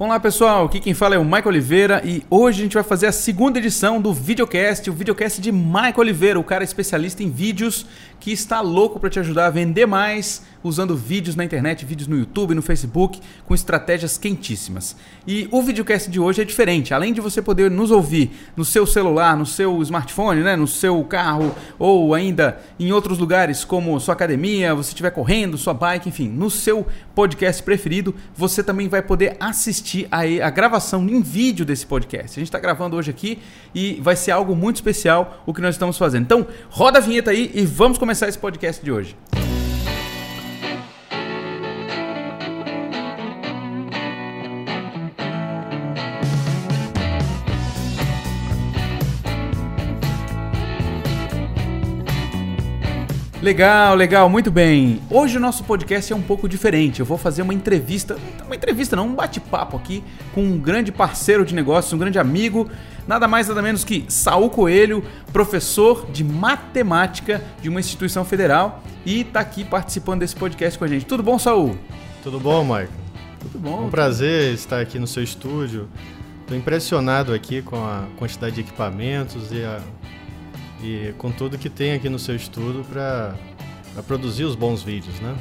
Olá pessoal, aqui quem fala é o Michael Oliveira e hoje a gente vai fazer a segunda edição do videocast, o videocast de Michael Oliveira, o cara especialista em vídeos que está louco para te ajudar a vender mais usando vídeos na internet, vídeos no YouTube, no Facebook, com estratégias quentíssimas. E o videocast de hoje é diferente. Além de você poder nos ouvir no seu celular, no seu smartphone, né, no seu carro ou ainda em outros lugares como sua academia, você estiver correndo, sua bike, enfim, no seu podcast preferido, você também vai poder assistir a, a gravação em vídeo desse podcast. A gente está gravando hoje aqui e vai ser algo muito especial o que nós estamos fazendo. Então, roda a vinheta aí e vamos começar esse podcast de hoje. Legal, legal, muito bem. Hoje o nosso podcast é um pouco diferente. Eu vou fazer uma entrevista, uma entrevista não, um bate-papo aqui com um grande parceiro de negócios, um grande amigo, nada mais nada menos que Saul Coelho, professor de matemática de uma instituição federal e está aqui participando desse podcast com a gente. Tudo bom, Saul? Tudo bom, Marco? Tudo bom. Um prazer estar aqui no seu estúdio. Estou impressionado aqui com a quantidade de equipamentos e, a, e com tudo que tem aqui no seu estúdio para produzir os bons vídeos, né?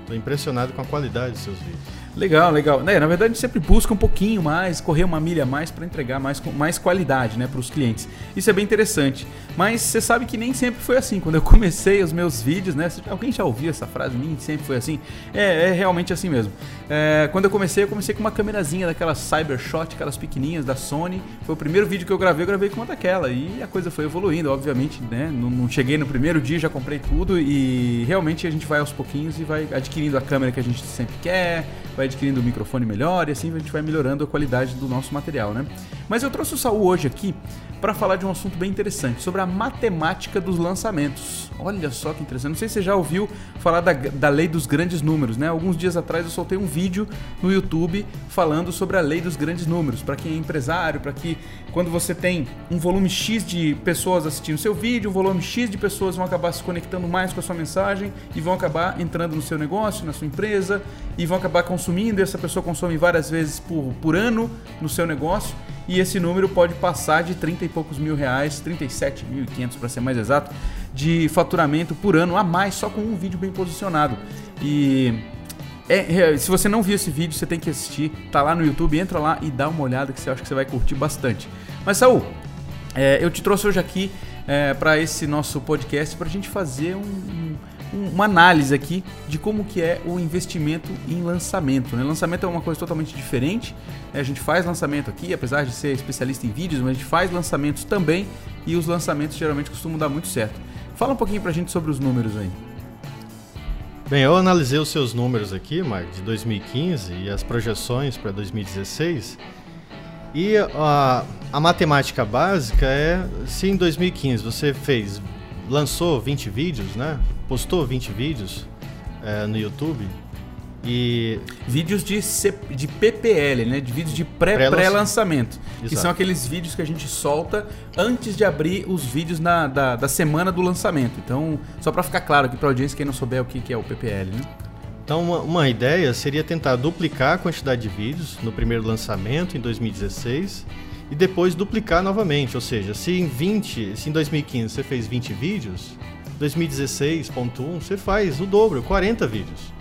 Estou impressionado com a qualidade dos seus vídeos. Legal, legal. É, na verdade, a gente sempre busca um pouquinho mais, correr uma milha a mais para entregar mais, mais qualidade né, para os clientes. Isso é bem interessante. Mas você sabe que nem sempre foi assim. Quando eu comecei os meus vídeos, né? Alguém já ouviu essa frase? Nem sempre foi assim. É, é realmente assim mesmo. É, quando eu comecei, eu comecei com uma câmerazinha daquelas Cybershot, aquelas pequenininhas da Sony. Foi o primeiro vídeo que eu gravei, eu gravei com uma daquela. E a coisa foi evoluindo, obviamente, né? Não, não cheguei no primeiro dia, já comprei tudo. E realmente a gente vai aos pouquinhos e vai adquirindo a câmera que a gente sempre quer, vai adquirindo o microfone melhor e assim a gente vai melhorando a qualidade do nosso material, né? Mas eu trouxe o Saul hoje aqui para falar de um assunto bem interessante, sobre a matemática dos lançamentos. Olha só que interessante. Não sei se você já ouviu falar da, da lei dos grandes números, né? Alguns dias atrás eu soltei um vídeo no YouTube falando sobre a lei dos grandes números, para quem é empresário, para que quando você tem um volume X de pessoas assistindo seu vídeo, um volume X de pessoas vão acabar se conectando mais com a sua mensagem e vão acabar entrando no seu negócio, na sua empresa e vão acabar consumindo. Essa pessoa consome várias vezes por, por ano no seu negócio e esse número pode passar de 30 e poucos mil reais, 37.500 para ser mais exato, de faturamento por ano a mais só com um vídeo bem posicionado. E é, se você não viu esse vídeo, você tem que assistir. Tá lá no YouTube, entra lá e dá uma olhada que você acha que você vai curtir bastante. Mas Saul, é, eu te trouxe hoje aqui é, para esse nosso podcast para a gente fazer um, uma análise aqui de como que é o investimento em lançamento. Né? Lançamento é uma coisa totalmente diferente. Né? A gente faz lançamento aqui, apesar de ser especialista em vídeos, mas a gente faz lançamentos também e os lançamentos geralmente costumam dar muito certo. Fala um pouquinho para a gente sobre os números aí. Bem, eu analisei os seus números aqui, Mark, de 2015 e as projeções para 2016. E a, a matemática básica é se em 2015 você fez, lançou 20 vídeos, né? Postou 20 vídeos é, no YouTube, e vídeos de, C, de PPL, né? De vídeos de pré-lançamento. Pré que são aqueles vídeos que a gente solta antes de abrir os vídeos na, da, da semana do lançamento. Então, só para ficar claro aqui para audiência, quem não souber o que, que é o PPL, né? Então, uma, uma, ideia seria tentar duplicar a quantidade de vídeos no primeiro lançamento, em 2016, e depois duplicar novamente. Ou seja, se em 20, se em 2015 você fez 20 vídeos, 2016.1 você faz o dobro, 40 vídeos.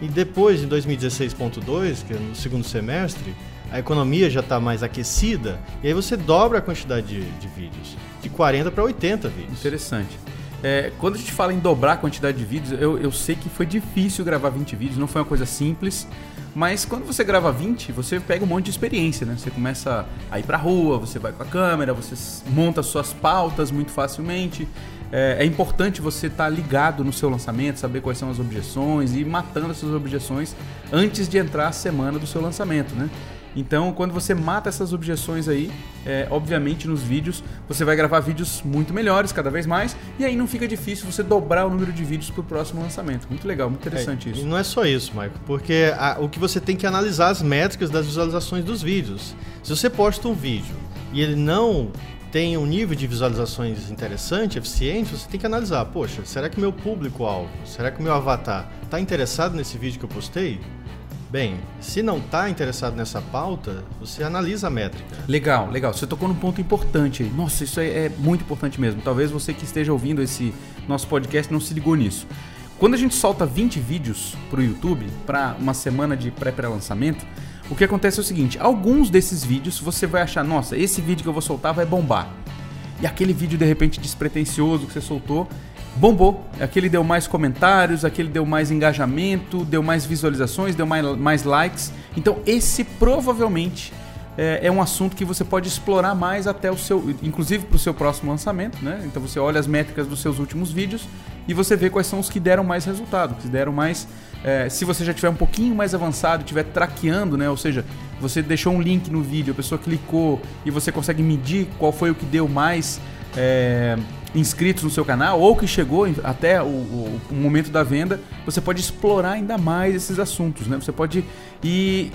E depois, em 2016.2, que é no segundo semestre, a economia já está mais aquecida, e aí você dobra a quantidade de, de vídeos, de 40 para 80 vídeos. Interessante. É, quando a gente fala em dobrar a quantidade de vídeos, eu, eu sei que foi difícil gravar 20 vídeos, não foi uma coisa simples. Mas quando você grava 20, você pega um monte de experiência, né? Você começa a ir pra rua, você vai com a câmera, você monta suas pautas muito facilmente. É, é importante você estar tá ligado no seu lançamento, saber quais são as objeções e ir matando essas objeções antes de entrar a semana do seu lançamento, né? Então, quando você mata essas objeções aí, é, obviamente nos vídeos, você vai gravar vídeos muito melhores cada vez mais, e aí não fica difícil você dobrar o número de vídeos para o próximo lançamento. Muito legal, muito interessante é, isso. E não é só isso, Michael, porque a, o que você tem que analisar as métricas das visualizações dos vídeos. Se você posta um vídeo e ele não tem um nível de visualizações interessante, eficiente, você tem que analisar, poxa, será que meu público-alvo, será que meu avatar está interessado nesse vídeo que eu postei? Bem, se não está interessado nessa pauta, você analisa a métrica. Legal, legal. Você tocou num ponto importante aí. Nossa, isso é, é muito importante mesmo. Talvez você que esteja ouvindo esse nosso podcast não se ligou nisso. Quando a gente solta 20 vídeos para o YouTube, para uma semana de pré-pré-lançamento, o que acontece é o seguinte: alguns desses vídeos você vai achar, nossa, esse vídeo que eu vou soltar vai bombar. E aquele vídeo de repente despretensioso que você soltou bombou. Aquele deu mais comentários, aquele deu mais engajamento, deu mais visualizações, deu mais, mais likes. Então esse provavelmente é, é, um assunto que você pode explorar mais até o seu, inclusive para o seu próximo lançamento, né? Então você olha as métricas dos seus últimos vídeos e você vê quais são os que deram mais resultado, que deram mais. É, se você já tiver um pouquinho mais avançado, estiver traqueando, né? Ou seja, você deixou um link no vídeo, a pessoa clicou e você consegue medir qual foi o que deu mais. É, inscritos no seu canal ou que chegou até o, o, o, momento da venda, você pode explorar ainda mais esses assuntos, né? Você pode ir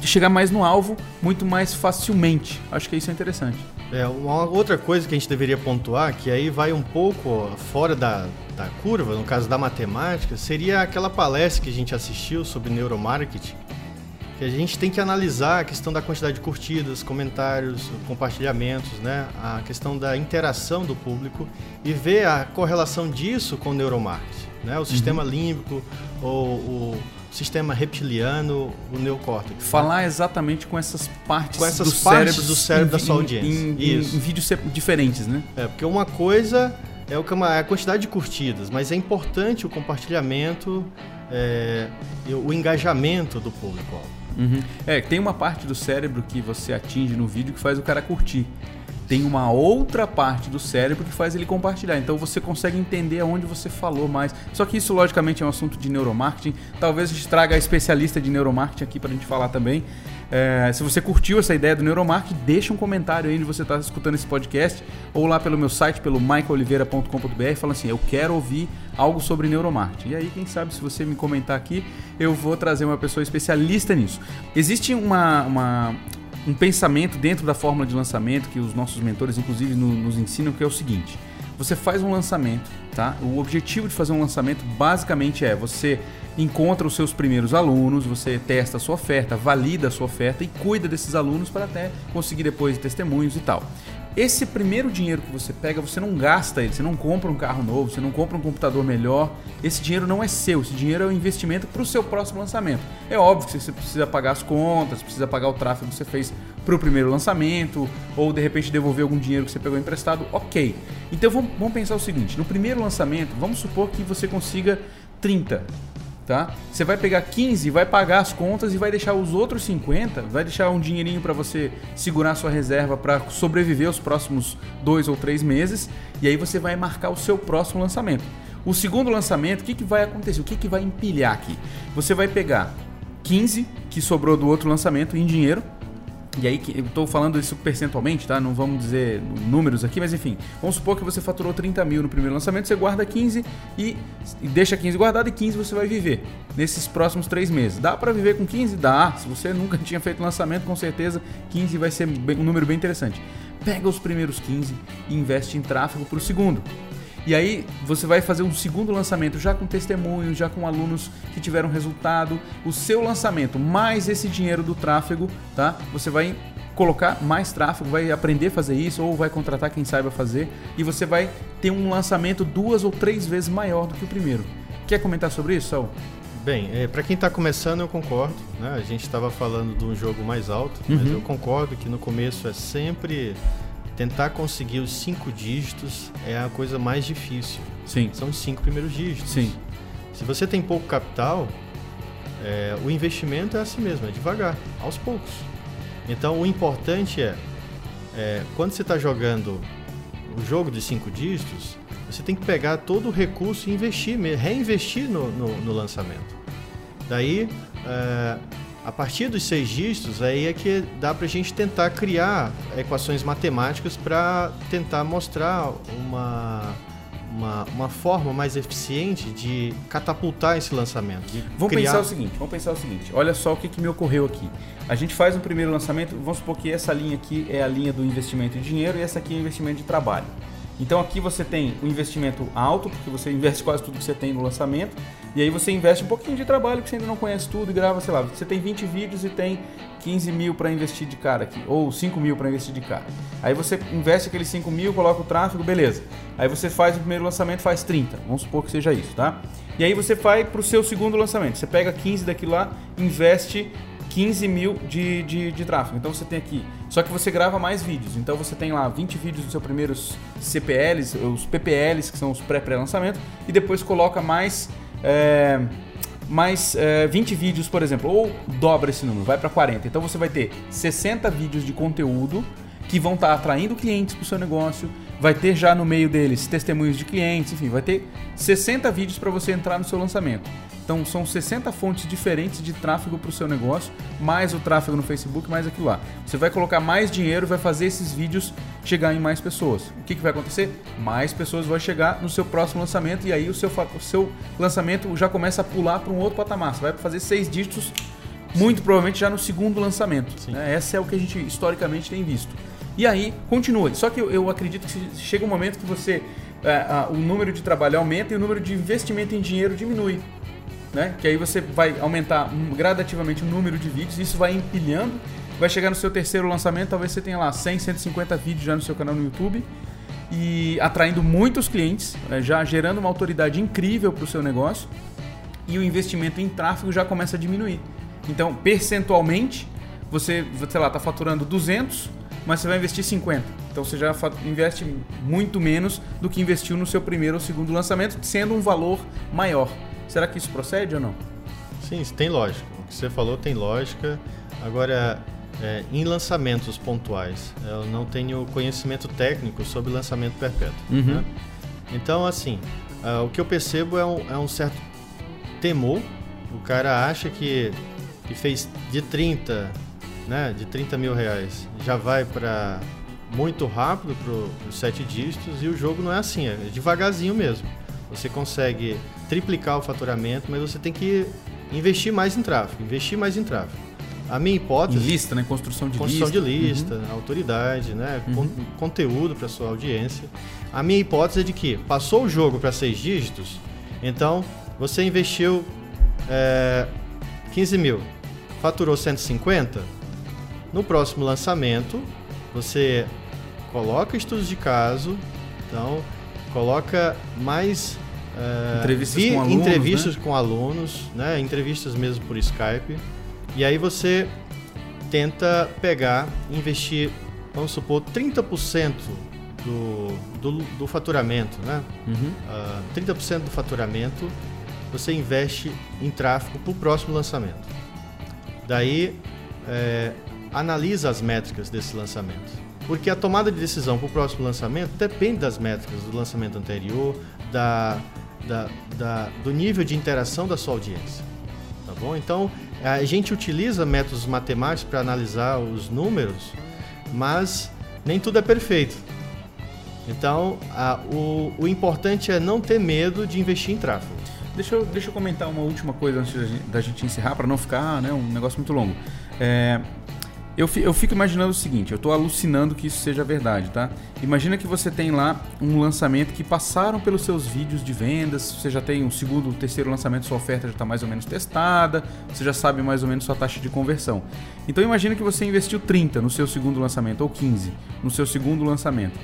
chegar mais no alvo muito mais facilmente. Acho que isso é interessante. É, uma outra coisa que a gente deveria pontuar, que aí vai um pouco fora da, da curva, no caso da matemática, seria aquela palestra que a gente assistiu sobre neuromarketing, que a gente tem que analisar a questão da quantidade de curtidas, comentários, compartilhamentos, né? a questão da interação do público e ver a correlação disso com o neuromarketing, né? o sistema uhum. límbico, ou o sistema reptiliano, o neocórtex. Falar exatamente com essas partes, com essas do, partes cérebro, do cérebro da sua audiência. Em, em, em, vídeos diferentes, né? É, porque uma coisa é, o que é a quantidade de curtidas, mas é importante o compartilhamento, é, o engajamento do público-alvo. Uhum. É, tem uma parte do cérebro que você atinge no vídeo que faz o cara curtir. Tem uma outra parte do cérebro que faz ele compartilhar. Então você consegue entender aonde você falou mais. Só que isso, logicamente, é um assunto de neuromarketing. Talvez a gente traga a especialista de neuromarketing aqui para a gente falar também. É, se você curtiu essa ideia do neuromarketing, deixa um comentário aí onde você está escutando esse podcast ou lá pelo meu site, pelo michaeloliveira.com.br, falando assim: eu quero ouvir algo sobre neuromarketing. E aí, quem sabe, se você me comentar aqui, eu vou trazer uma pessoa especialista nisso. Existe uma, uma um pensamento dentro da fórmula de lançamento que os nossos mentores, inclusive, no, nos ensinam, que é o seguinte: você faz um lançamento, tá? O objetivo de fazer um lançamento basicamente é você encontra os seus primeiros alunos, você testa a sua oferta, valida a sua oferta e cuida desses alunos para até conseguir depois testemunhos e tal. Esse primeiro dinheiro que você pega, você não gasta ele, você não compra um carro novo, você não compra um computador melhor. Esse dinheiro não é seu, esse dinheiro é um investimento para o seu próximo lançamento. É óbvio que você precisa pagar as contas, precisa pagar o tráfego que você fez para o primeiro lançamento, ou de repente devolver algum dinheiro que você pegou emprestado, ok. Então vamos, vamos pensar o seguinte: no primeiro lançamento, vamos supor que você consiga 30 tá? Você vai pegar 15, vai pagar as contas e vai deixar os outros 50, vai deixar um dinheirinho para você segurar sua reserva para sobreviver os próximos dois ou três meses e aí você vai marcar o seu próximo lançamento. O segundo lançamento, o que, que vai acontecer? O que, que vai empilhar aqui? Você vai pegar 15 que sobrou do outro lançamento em dinheiro, e aí, eu estou falando isso percentualmente, tá? Não vamos dizer números aqui, mas enfim. Vamos supor que você faturou 30 mil no primeiro lançamento, você guarda 15 e, e deixa 15 guardado e 15 você vai viver nesses próximos três meses. Dá para viver com 15? Dá. Se você nunca tinha feito lançamento, com certeza 15 vai ser um número bem interessante. Pega os primeiros 15 e investe em tráfego para o segundo. E aí você vai fazer um segundo lançamento já com testemunhos, já com alunos que tiveram resultado. O seu lançamento mais esse dinheiro do tráfego, tá? Você vai colocar mais tráfego, vai aprender a fazer isso ou vai contratar quem saiba fazer e você vai ter um lançamento duas ou três vezes maior do que o primeiro. Quer comentar sobre isso, Saul? Bem, é, para quem está começando, eu concordo. Né? A gente estava falando de um jogo mais alto, uhum. mas eu concordo que no começo é sempre tentar conseguir os cinco dígitos é a coisa mais difícil. Sim. São os cinco primeiros dígitos. Sim. Se você tem pouco capital, é, o investimento é assim mesmo, é devagar, aos poucos. Então o importante é, é quando você está jogando o jogo de cinco dígitos, você tem que pegar todo o recurso e investir, reinvestir no, no, no lançamento. Daí, é, a partir dos seis dígitos, aí é que dá para a gente tentar criar equações matemáticas para tentar mostrar uma, uma, uma, forma mais eficiente de catapultar esse lançamento. Vamos criar... pensar o seguinte, vamos pensar o seguinte. Olha só o que, que me ocorreu aqui. A gente faz um primeiro lançamento, vamos supor que essa linha aqui é a linha do investimento de dinheiro e essa aqui é o investimento de trabalho. Então aqui você tem o um investimento alto, porque você investe quase tudo que você tem no lançamento, e aí você investe um pouquinho de trabalho que você ainda não conhece tudo e grava, sei lá, você tem 20 vídeos e tem 15 mil para investir de cara aqui, ou 5 mil para investir de cara. Aí você investe aqueles 5 mil, coloca o tráfego, beleza. Aí você faz o primeiro lançamento, faz 30, vamos supor que seja isso, tá? E aí você vai para o seu segundo lançamento, você pega 15 daquilo lá, investe 15 mil de, de, de, tráfego. Então você tem aqui. Só que você grava mais vídeos. Então você tem lá 20 vídeos dos seus primeiros CPLs, os PPLs, que são os pré-pré-lançamento, e depois coloca mais. É, mais é, 20 vídeos, por exemplo, ou dobra esse número, vai para 40. Então você vai ter 60 vídeos de conteúdo que vão estar tá atraindo clientes para o seu negócio, vai ter já no meio deles testemunhos de clientes, enfim, vai ter 60 vídeos para você entrar no seu lançamento. Então são 60 fontes diferentes de tráfego para o seu negócio, mais o tráfego no Facebook, mais aquilo lá. Você vai colocar mais dinheiro, vai fazer esses vídeos chegar em mais pessoas. O que, que vai acontecer? Mais pessoas vão chegar no seu próximo lançamento e aí o seu, o seu lançamento já começa a pular para um outro patamar. Você vai fazer seis dígitos, muito provavelmente já no segundo lançamento. Né? Essa é o que a gente historicamente tem visto. E aí, continua. Só que eu, eu acredito que chega um momento que você. É, a, o número de trabalho aumenta e o número de investimento em dinheiro diminui né? Que aí você vai aumentar gradativamente o número de vídeos, isso vai empilhando, vai chegar no seu terceiro lançamento, talvez você tenha lá 100, 150 vídeos já no seu canal no YouTube e atraindo muitos clientes, né? já gerando uma autoridade incrível para o seu negócio e o investimento em tráfego já começa a diminuir. Então, percentualmente, você, sei lá, está faturando 200, mas você vai investir 50. Então você já investe muito menos do que investiu no seu primeiro ou segundo lançamento, sendo um valor maior. Será que isso procede ou não? Sim, tem lógica. O que você falou tem lógica. Agora, é, em lançamentos pontuais, eu não tenho conhecimento técnico sobre lançamento perpétuo. Uhum. Né? Então, assim, uh, o que eu percebo é um, é um, certo temor. O cara acha que, que fez de 30, né, de 30 mil reais, já vai para muito rápido para os sete dígitos e o jogo não é assim, é devagarzinho mesmo. Você consegue triplicar o faturamento, mas você tem que investir mais em tráfego, investir mais em tráfego. A minha hipótese. Em lista, né? Construção de construção lista. Construção de lista, uhum. autoridade, né? Uhum. Con conteúdo para sua audiência. A minha hipótese é de que passou o jogo para seis dígitos, então você investiu é, 15 mil, faturou 150. No próximo lançamento, você coloca estudos de caso, então coloca mais uh, entrevistas, com alunos, entrevistas né? com alunos, né? entrevistas mesmo por Skype. E aí você tenta pegar, investir, vamos supor, 30% do, do, do, faturamento, né? Uhum. Uh, ah, 30% do faturamento você investe em tráfego para o próximo lançamento. Daí, é, analisa as métricas desse lançamento. Porque a tomada de decisão para o próximo lançamento depende das métricas do lançamento anterior, da, da, da, do nível de interação da sua audiência. Tá bom? Então, a gente utiliza métodos matemáticos para analisar os números, mas nem tudo é perfeito. Então, a, o, o importante é não ter medo de investir em tráfego. Deixa eu, deixa eu comentar uma última coisa antes da gente encerrar, para não ficar né, um negócio muito longo. É, eu, eu fico imaginando o seguinte, eu estou alucinando que isso seja verdade, tá? Imagina que você tem lá um lançamento que passaram pelos seus vídeos de vendas, você já tem um segundo, terceiro lançamento, sua oferta já está mais ou menos testada, você já sabe mais ou menos sua taxa de conversão. Então imagina que você investiu 30 no seu segundo lançamento, ou 15 no seu segundo lançamento.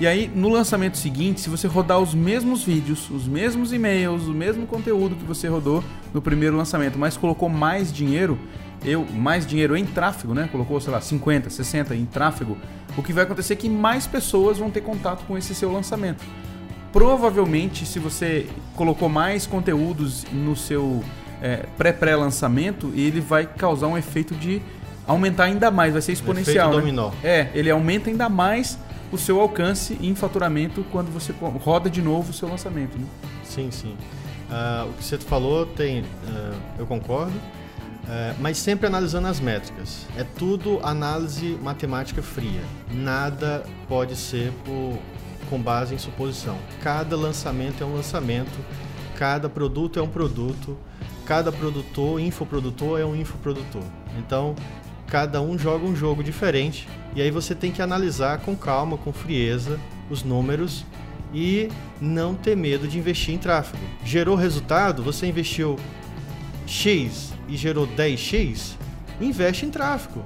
E aí, no lançamento seguinte, se você rodar os mesmos vídeos, os mesmos e-mails, o mesmo conteúdo que você rodou no primeiro lançamento, mas colocou mais dinheiro, eu mais dinheiro em tráfego, né? Colocou, sei lá, 50, 60 em tráfego, o que vai acontecer é que mais pessoas vão ter contato com esse seu lançamento. Provavelmente, se você colocou mais conteúdos no seu é, pré-pré-lançamento, ele vai causar um efeito de aumentar ainda mais, vai ser exponencial. Efeito né? dominó. É, ele aumenta ainda mais o seu alcance em faturamento quando você roda de novo o seu lançamento. Né? Sim, sim. Uh, o que você falou tem, uh, eu concordo. É, mas sempre analisando as métricas. É tudo análise matemática fria. Nada pode ser por, com base em suposição. Cada lançamento é um lançamento, cada produto é um produto, cada produtor, infoprodutor é um infoprodutor. Então, cada um joga um jogo diferente e aí você tem que analisar com calma, com frieza, os números e não ter medo de investir em tráfego. Gerou resultado, você investiu X e gerou 10X, investe em tráfego.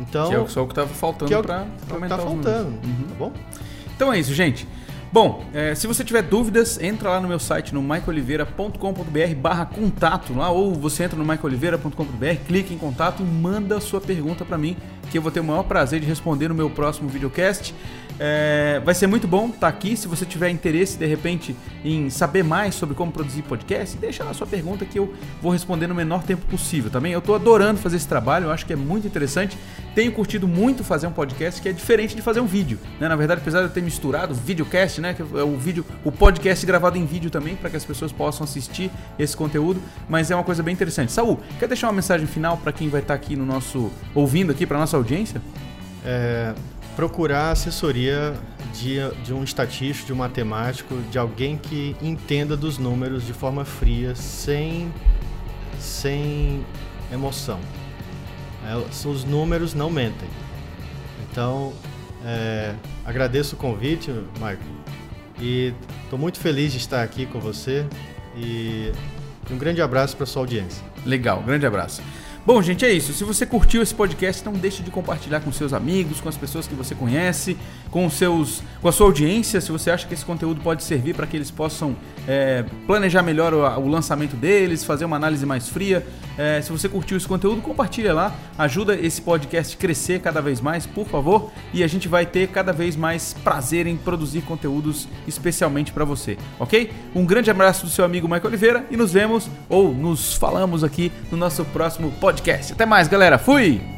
Então, que é só o que estava faltando é para tá aumentar tá faltando, uhum. tá bom? Então é isso, gente. Bom, é, se você tiver dúvidas, entra lá no meu site no maicooliveira.com.br barra contato lá, ou você entra no maicooliveira.com.br, clica em contato e manda sua pergunta para mim, que eu vou ter o maior prazer de responder no meu próximo videocast. É, vai ser muito bom estar tá aqui. Se você tiver interesse, de repente, em saber mais sobre como produzir podcast, deixa lá sua pergunta que eu vou responder no menor tempo possível, também. Tá eu estou adorando fazer esse trabalho, eu acho que é muito interessante. Tenho curtido muito fazer um podcast que é diferente de fazer um vídeo. Né? Na verdade, apesar de eu ter misturado videocast, né? Que é o vídeo, o podcast gravado em vídeo também, para que as pessoas possam assistir esse conteúdo, mas é uma coisa bem interessante. Saul, quer deixar uma mensagem final para quem vai estar tá aqui no nosso. ouvindo aqui, para nossa audiência? É, procurar assessoria de, de um estatístico, de um matemático, de alguém que entenda dos números de forma fria, sem, sem emoção. É, os números não mentem. Então, é, agradeço o convite, Marco, e estou muito feliz de estar aqui com você e um grande abraço para sua audiência. Legal, grande abraço. Bom, gente, é isso. Se você curtiu esse podcast, não deixe de compartilhar com seus amigos, com as pessoas que você conhece, com seus, com a sua audiência. Se você acha que esse conteúdo pode servir para que eles possam é, planejar melhor o, o, lançamento deles, fazer uma análise mais fria. É, se você curtiu esse conteúdo, compartilha lá. Ajuda esse podcast a crescer cada vez mais, por favor. E a gente vai ter cada vez mais prazer em produzir conteúdos especialmente para você, ok? Um grande abraço do seu amigo Michael Oliveira e nos vemos ou nos falamos aqui no nosso próximo podcast podcast. Até mais, galera. Fui!